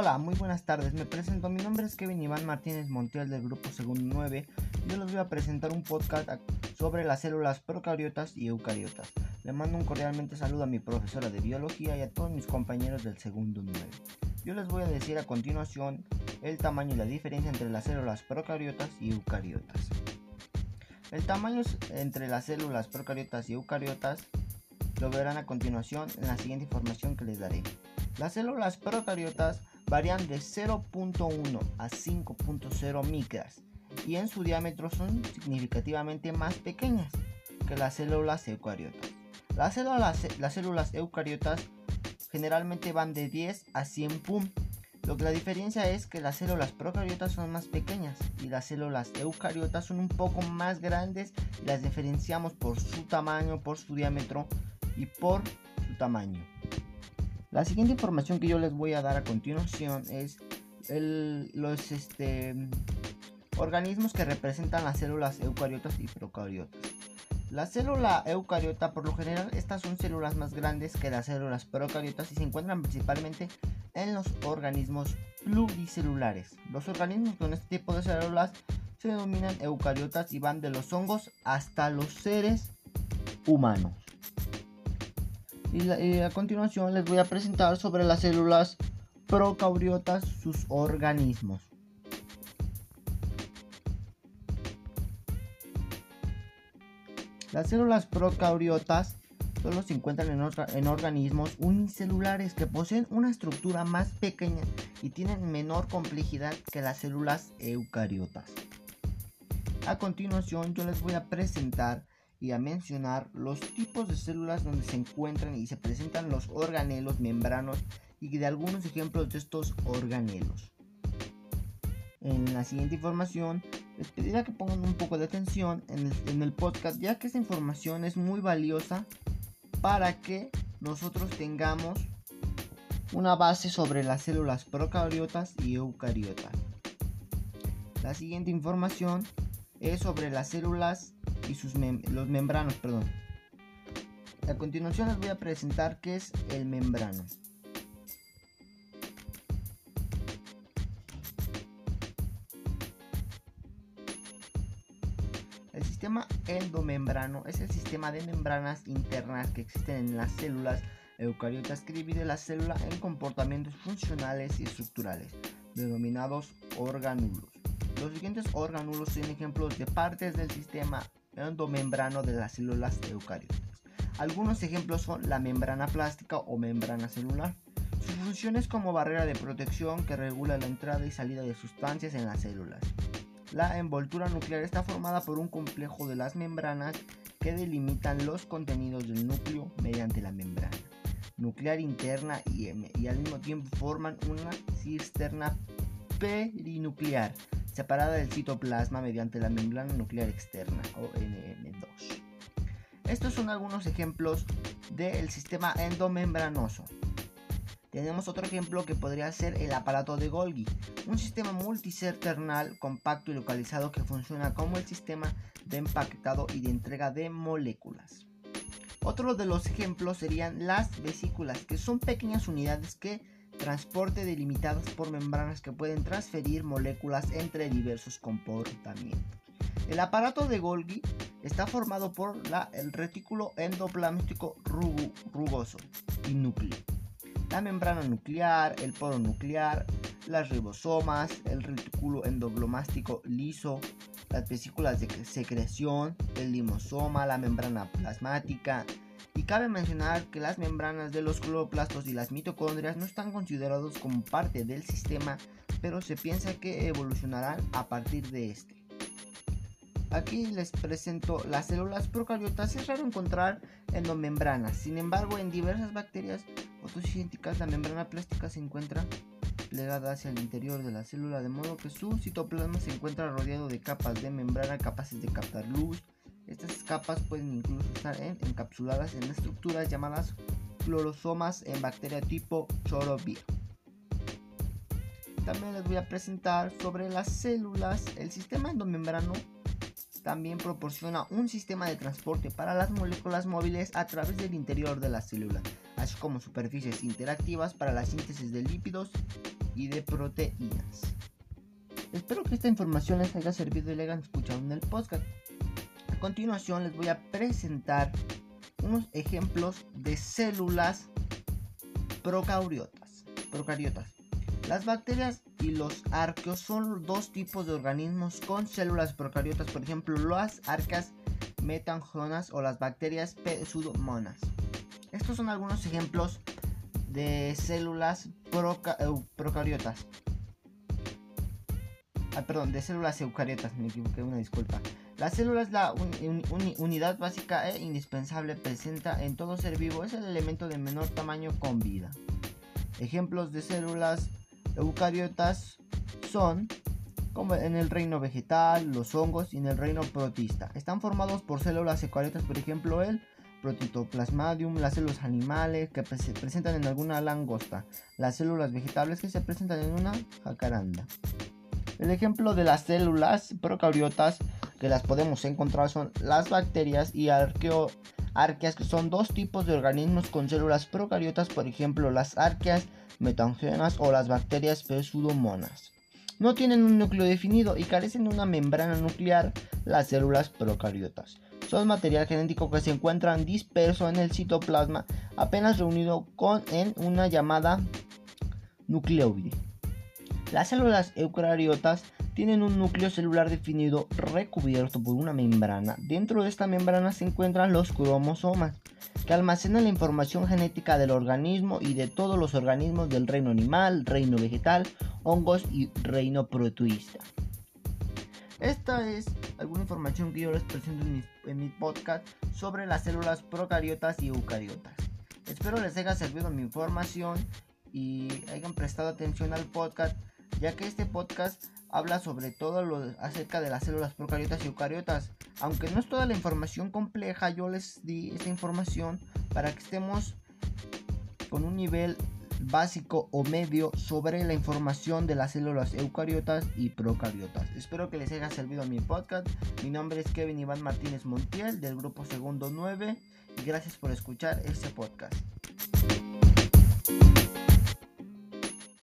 Hola, muy buenas tardes. Me presento. Mi nombre es Kevin Iván Martínez Montiel del grupo Segundo 9. Yo les voy a presentar un podcast sobre las células procariotas y eucariotas. Le mando un cordialmente saludo a mi profesora de biología y a todos mis compañeros del segundo 9. Yo les voy a decir a continuación el tamaño y la diferencia entre las células procariotas y eucariotas. El tamaño entre las células procariotas y eucariotas lo verán a continuación en la siguiente información que les daré. Las células procariotas varían de 0.1 a 5.0 micras y en su diámetro son significativamente más pequeñas que las células eucariotas. Las células, las células eucariotas generalmente van de 10 a 100 pum. Lo que la diferencia es que las células procariotas son más pequeñas y las células eucariotas son un poco más grandes y las diferenciamos por su tamaño, por su diámetro y por su tamaño. La siguiente información que yo les voy a dar a continuación es los este, organismos que representan las células eucariotas y procariotas. La célula eucariota, por lo general, estas son células más grandes que las células procariotas y se encuentran principalmente en los organismos pluricelulares. Los organismos con este tipo de células se denominan eucariotas y van de los hongos hasta los seres humanos. Y, a continuación les voy a presentar sobre las células procariotas, sus organismos. Las células procariotas solo se encuentran en, en, organismos unicelulares que poseen una estructura más pequeña y tienen menor complejidad que las células eucariotas. A continuación yo les voy a presentar y a mencionar los tipos de células donde se encuentran y se presentan los organelos membranos y de algunos ejemplos de estos organelos. En la siguiente información les pediré que pongan un poco de atención en el, en el podcast ya que esta información es muy valiosa para que nosotros tengamos una base sobre las células procariotas y eucariotas. La siguiente información es sobre las células y sus los membranos, perdón. A continuación les voy a presentar qué es el membrano. El sistema endomembrano es el sistema de membranas internas que existen en las células eucariotas que divide la célula en comportamientos funcionales y estructurales, denominados organulos. Los siguientes organulos son ejemplos de partes del sistema endomembrano de las células eucariotas. Algunos ejemplos son la membrana plástica o membrana celular. Su función es como barrera de protección que regula la entrada y salida de sustancias en las células. La envoltura nuclear está formada por un complejo de las membranas que delimitan los contenidos del núcleo mediante la membrana nuclear interna y, y al mismo tiempo forman una cisterna perinuclear separada del citoplasma mediante la membrana nuclear externa o NM2. Estos son algunos ejemplos del sistema endomembranoso. Tenemos otro ejemplo que podría ser el aparato de Golgi, un sistema multicerternal compacto y localizado que funciona como el sistema de empaquetado y de entrega de moléculas. Otro de los ejemplos serían las vesículas, que son pequeñas unidades que transporte delimitadas por membranas que pueden transferir moléculas entre diversos comportamientos. El aparato de Golgi está formado por el retículo endoplasmático rugoso y núcleo, la membrana nuclear, el poro nuclear, las ribosomas, el retículo endoplasmático liso, las vesículas de secreción, el limosoma, la membrana plasmática, y cabe mencionar que las membranas de los cloroplastos y las mitocondrias no están considerados como parte del sistema, pero se piensa que evolucionarán a partir de este. Aquí les presento las células procariotas. Es raro encontrar endomembranas. Sin embargo, en diversas bacterias fotosínticas la membrana plástica se encuentra plegada hacia el interior de la célula de modo que su citoplasma se encuentra rodeado de capas de membrana capaces de captar luz, estas capas pueden incluso estar encapsuladas en estructuras llamadas clorosomas en bacteria tipo Chorobia. También les voy a presentar sobre las células. El sistema endomembrano también proporciona un sistema de transporte para las moléculas móviles a través del interior de la célula, así como superficies interactivas para la síntesis de lípidos y de proteínas. Espero que esta información les haya servido y le hayan escuchado en el podcast. Continuación les voy a presentar unos ejemplos de células procariotas. procariotas. Las bacterias y los arqueos son dos tipos de organismos con células procariotas, por ejemplo, las arcas metangonas o las bacterias pseudomonas. Estos son algunos ejemplos de células eh, procariotas. Ah, perdón, de células eucariotas, me equivoqué, una disculpa. La célula es la unidad básica e indispensable presenta en todo ser vivo, es el elemento de menor tamaño con vida. Ejemplos de células eucariotas son como en el reino vegetal, los hongos y en el reino protista. Están formados por células eucariotas, por ejemplo el protoplasmadium, las células animales que se presentan en alguna langosta, las células vegetales que se presentan en una jacaranda. El ejemplo de las células procariotas que las podemos encontrar son las bacterias y arqueas que son dos tipos de organismos con células procariotas, por ejemplo las arqueas metangenas o las bacterias pseudomonas. No tienen un núcleo definido y carecen de una membrana nuclear las células procariotas. Son material genético que se encuentran disperso en el citoplasma apenas reunido con en una llamada nucleoide. Las células eucariotas tienen un núcleo celular definido recubierto por una membrana. Dentro de esta membrana se encuentran los cromosomas, que almacenan la información genética del organismo y de todos los organismos del reino animal, reino vegetal, hongos y reino protuista. Esta es alguna información que yo les presento en mi, en mi podcast sobre las células procariotas y eucariotas. Espero les haya servido mi información y hayan prestado atención al podcast ya que este podcast habla sobre todo lo acerca de las células procariotas y eucariotas. Aunque no es toda la información compleja, yo les di esta información para que estemos con un nivel básico o medio sobre la información de las células eucariotas y procariotas. Espero que les haya servido mi podcast. Mi nombre es Kevin Iván Martínez Montiel del grupo Segundo 9 y gracias por escuchar este podcast.